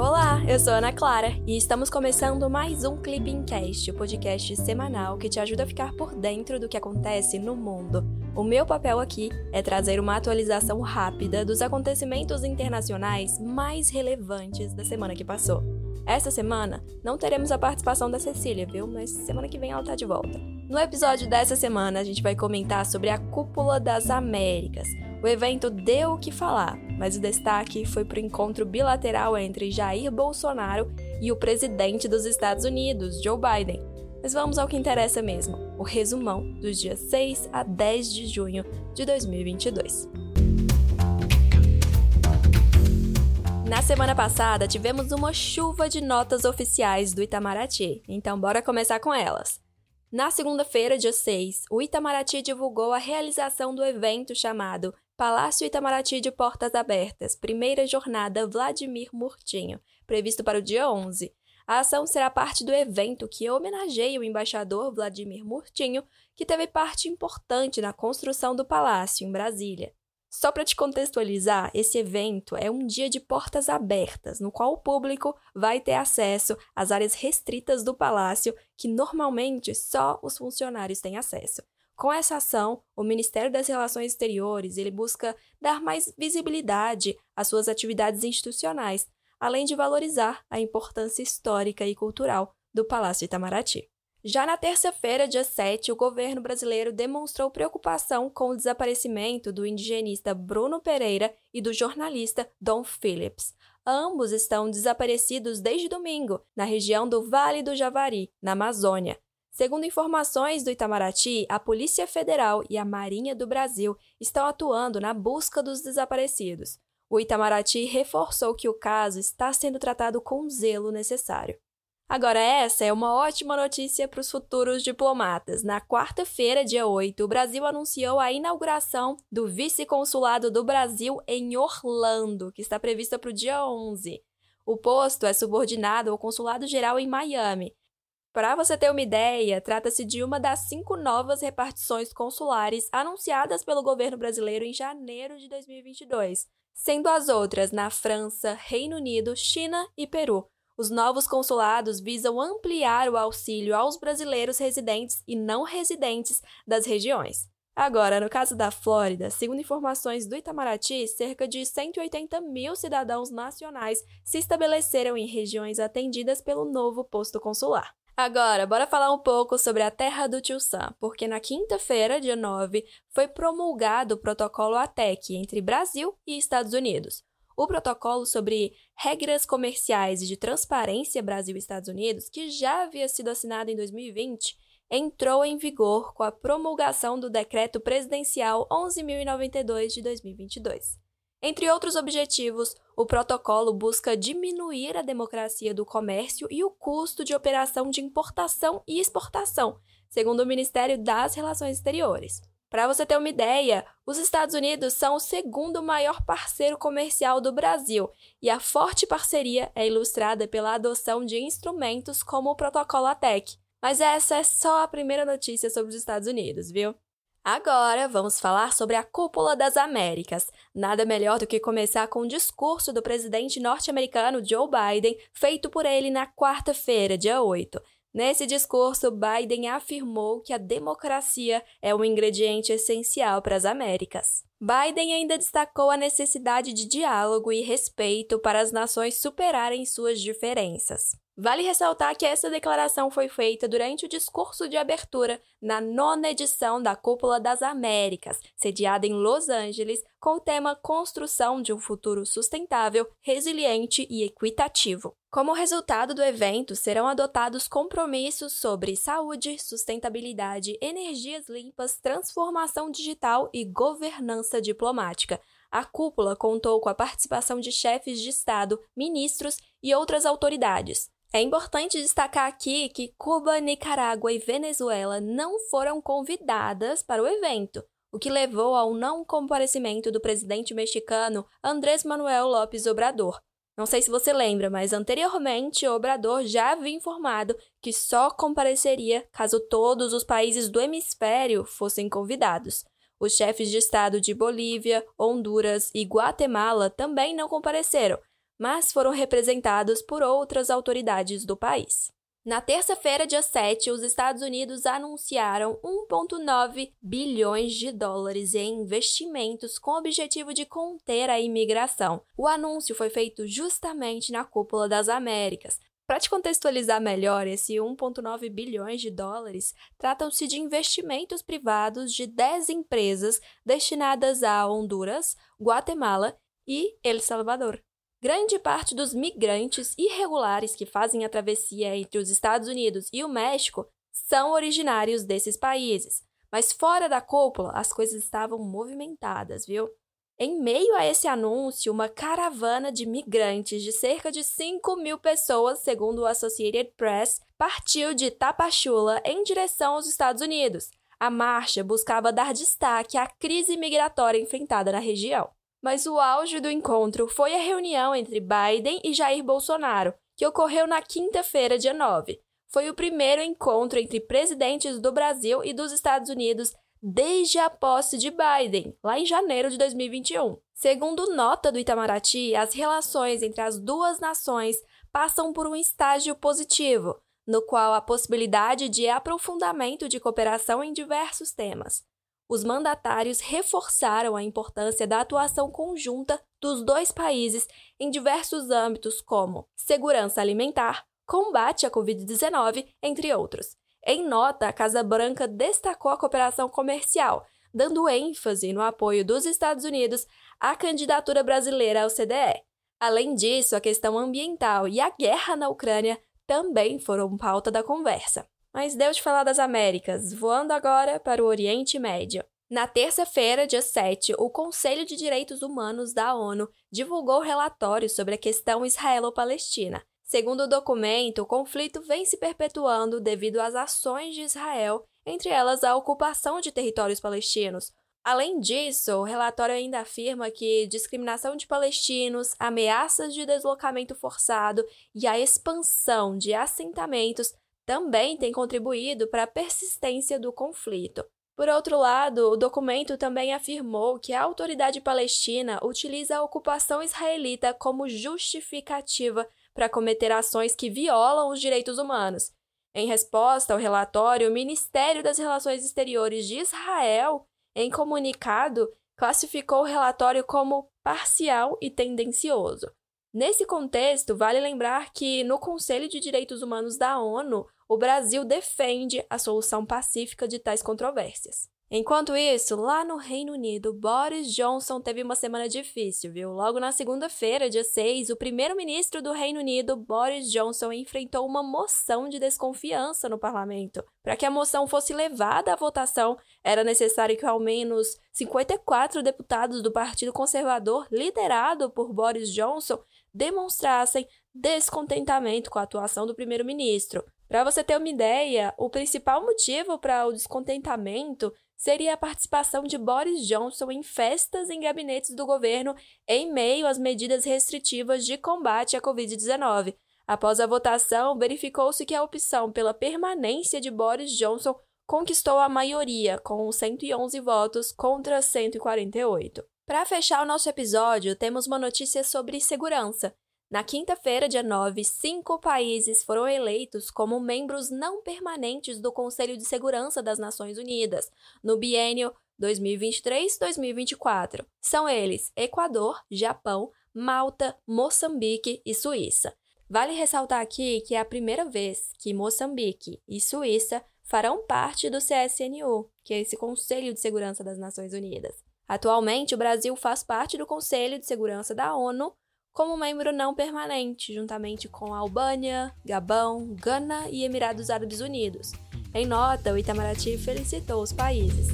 Olá, eu sou Ana Clara e estamos começando mais um Clipping Cast, o podcast semanal que te ajuda a ficar por dentro do que acontece no mundo. O meu papel aqui é trazer uma atualização rápida dos acontecimentos internacionais mais relevantes da semana que passou. Essa semana não teremos a participação da Cecília, viu? Mas semana que vem ela tá de volta. No episódio dessa semana, a gente vai comentar sobre a Cúpula das Américas. O evento deu o que falar, mas o destaque foi para o encontro bilateral entre Jair Bolsonaro e o presidente dos Estados Unidos, Joe Biden. Mas vamos ao que interessa mesmo: o resumão dos dias 6 a 10 de junho de 2022. Na semana passada, tivemos uma chuva de notas oficiais do Itamaraty, então bora começar com elas. Na segunda-feira, dia 6, o Itamaraty divulgou a realização do evento chamado Palácio Itamaraty de Portas Abertas, primeira jornada Vladimir Murtinho, previsto para o dia 11. A ação será parte do evento que homenageia o embaixador Vladimir Murtinho, que teve parte importante na construção do palácio em Brasília. Só para te contextualizar, esse evento é um dia de portas abertas, no qual o público vai ter acesso às áreas restritas do palácio, que normalmente só os funcionários têm acesso. Com essa ação, o Ministério das Relações Exteriores ele busca dar mais visibilidade às suas atividades institucionais, além de valorizar a importância histórica e cultural do Palácio Itamaraty. Já na terça-feira, dia 7, o governo brasileiro demonstrou preocupação com o desaparecimento do indigenista Bruno Pereira e do jornalista Don Phillips. Ambos estão desaparecidos desde domingo, na região do Vale do Javari, na Amazônia. Segundo informações do Itamaraty, a Polícia Federal e a Marinha do Brasil estão atuando na busca dos desaparecidos. O Itamaraty reforçou que o caso está sendo tratado com o zelo necessário. Agora, essa é uma ótima notícia para os futuros diplomatas. Na quarta-feira, dia 8, o Brasil anunciou a inauguração do vice-consulado do Brasil em Orlando, que está prevista para o dia 11. O posto é subordinado ao Consulado Geral em Miami para você ter uma ideia, trata-se de uma das cinco novas repartições consulares anunciadas pelo governo brasileiro em janeiro de 2022, sendo as outras na França, Reino Unido, China e Peru. Os novos consulados visam ampliar o auxílio aos brasileiros residentes e não residentes das regiões. Agora, no caso da Flórida, segundo informações do Itamaraty, cerca de 180 mil cidadãos nacionais se estabeleceram em regiões atendidas pelo novo posto consular. Agora, bora falar um pouco sobre a terra do Tio Sam, porque na quinta-feira, dia 9, foi promulgado o protocolo ATEC entre Brasil e Estados Unidos. O protocolo sobre regras comerciais e de transparência Brasil e Estados Unidos, que já havia sido assinado em 2020, entrou em vigor com a promulgação do Decreto Presidencial 11.092 de 2022. Entre outros objetivos, o protocolo busca diminuir a democracia do comércio e o custo de operação de importação e exportação, segundo o Ministério das Relações Exteriores. Para você ter uma ideia, os Estados Unidos são o segundo maior parceiro comercial do Brasil e a forte parceria é ilustrada pela adoção de instrumentos como o Protocolo ATEC. Mas essa é só a primeira notícia sobre os Estados Unidos, viu? Agora vamos falar sobre a Cúpula das Américas. Nada melhor do que começar com o discurso do presidente norte-americano Joe Biden, feito por ele na quarta-feira, dia 8. Nesse discurso, Biden afirmou que a democracia é um ingrediente essencial para as Américas. Biden ainda destacou a necessidade de diálogo e respeito para as nações superarem suas diferenças. Vale ressaltar que essa declaração foi feita durante o discurso de abertura na nona edição da Cúpula das Américas, sediada em Los Angeles, com o tema Construção de um Futuro Sustentável, Resiliente e Equitativo. Como resultado do evento, serão adotados compromissos sobre saúde, sustentabilidade, energias limpas, transformação digital e governança diplomática. A cúpula contou com a participação de chefes de Estado, ministros e outras autoridades. É importante destacar aqui que Cuba, Nicarágua e Venezuela não foram convidadas para o evento, o que levou ao não comparecimento do presidente mexicano Andrés Manuel López Obrador. Não sei se você lembra, mas anteriormente Obrador já havia informado que só compareceria caso todos os países do hemisfério fossem convidados. Os chefes de Estado de Bolívia, Honduras e Guatemala também não compareceram, mas foram representados por outras autoridades do país. Na terça-feira, dia 7, os Estados Unidos anunciaram 1,9 bilhões de dólares em investimentos com o objetivo de conter a imigração. O anúncio foi feito justamente na Cúpula das Américas. Para te contextualizar melhor, esse 1,9 bilhões de dólares tratam-se de investimentos privados de 10 empresas destinadas a Honduras, Guatemala e El Salvador. Grande parte dos migrantes irregulares que fazem a travessia entre os Estados Unidos e o México são originários desses países. Mas fora da cúpula, as coisas estavam movimentadas, viu? Em meio a esse anúncio, uma caravana de migrantes de cerca de 5 mil pessoas, segundo o Associated Press, partiu de Tapachula em direção aos Estados Unidos. A marcha buscava dar destaque à crise migratória enfrentada na região. Mas o auge do encontro foi a reunião entre Biden e Jair Bolsonaro, que ocorreu na quinta-feira, dia 9. Foi o primeiro encontro entre presidentes do Brasil e dos Estados Unidos desde a posse de Biden, lá em janeiro de 2021. Segundo nota do Itamaraty, as relações entre as duas nações passam por um estágio positivo, no qual há possibilidade de aprofundamento de cooperação em diversos temas os mandatários reforçaram a importância da atuação conjunta dos dois países em diversos âmbitos, como segurança alimentar, combate à Covid-19, entre outros. Em nota, a Casa Branca destacou a cooperação comercial, dando ênfase no apoio dos Estados Unidos à candidatura brasileira ao CDE. Além disso, a questão ambiental e a guerra na Ucrânia também foram pauta da conversa. Mas deu de falar das Américas, voando agora para o Oriente Médio. Na terça-feira, dia 7, o Conselho de Direitos Humanos da ONU divulgou relatório sobre a questão israelo-palestina. Segundo o documento, o conflito vem se perpetuando devido às ações de Israel, entre elas a ocupação de territórios palestinos. Além disso, o relatório ainda afirma que discriminação de palestinos, ameaças de deslocamento forçado e a expansão de assentamentos também têm contribuído para a persistência do conflito. Por outro lado, o documento também afirmou que a autoridade palestina utiliza a ocupação israelita como justificativa para cometer ações que violam os direitos humanos. Em resposta ao relatório, o Ministério das Relações Exteriores de Israel, em comunicado, classificou o relatório como parcial e tendencioso. Nesse contexto, vale lembrar que, no Conselho de Direitos Humanos da ONU, o Brasil defende a solução pacífica de tais controvérsias. Enquanto isso, lá no Reino Unido, Boris Johnson teve uma semana difícil, viu? Logo na segunda-feira, dia 6, o primeiro-ministro do Reino Unido, Boris Johnson, enfrentou uma moção de desconfiança no parlamento. Para que a moção fosse levada à votação, era necessário que ao menos 54 deputados do Partido Conservador, liderado por Boris Johnson, demonstrassem descontentamento com a atuação do primeiro-ministro. Para você ter uma ideia, o principal motivo para o descontentamento seria a participação de Boris Johnson em festas em gabinetes do governo em meio às medidas restritivas de combate à Covid-19. Após a votação, verificou-se que a opção pela permanência de Boris Johnson conquistou a maioria, com 111 votos contra 148. Para fechar o nosso episódio, temos uma notícia sobre segurança. Na quinta-feira, dia 9, cinco países foram eleitos como membros não permanentes do Conselho de Segurança das Nações Unidas, no biênio 2023-2024. São eles Equador, Japão, Malta, Moçambique e Suíça. Vale ressaltar aqui que é a primeira vez que Moçambique e Suíça farão parte do CSNU, que é esse Conselho de Segurança das Nações Unidas. Atualmente, o Brasil faz parte do Conselho de Segurança da ONU como membro não permanente, juntamente com Albânia, Gabão, Gana e Emirados Árabes Unidos. Em nota, o Itamaraty felicitou os países.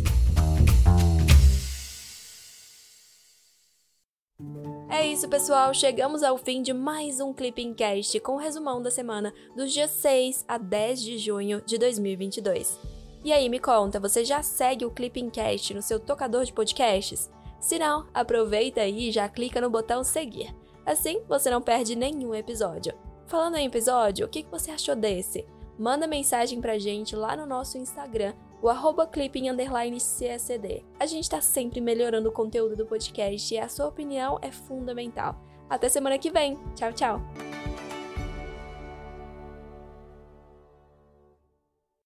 É isso, pessoal. Chegamos ao fim de mais um Clipping Cast com o resumão da semana dos dias 6 a 10 de junho de 2022. E aí, me conta, você já segue o Clipping Cast no seu tocador de podcasts? Se não, aproveita aí e já clica no botão seguir. Assim, você não perde nenhum episódio. Falando em episódio, o que você achou desse? Manda mensagem pra gente lá no nosso Instagram, o arroba clipping__csd. A gente tá sempre melhorando o conteúdo do podcast e a sua opinião é fundamental. Até semana que vem. Tchau, tchau.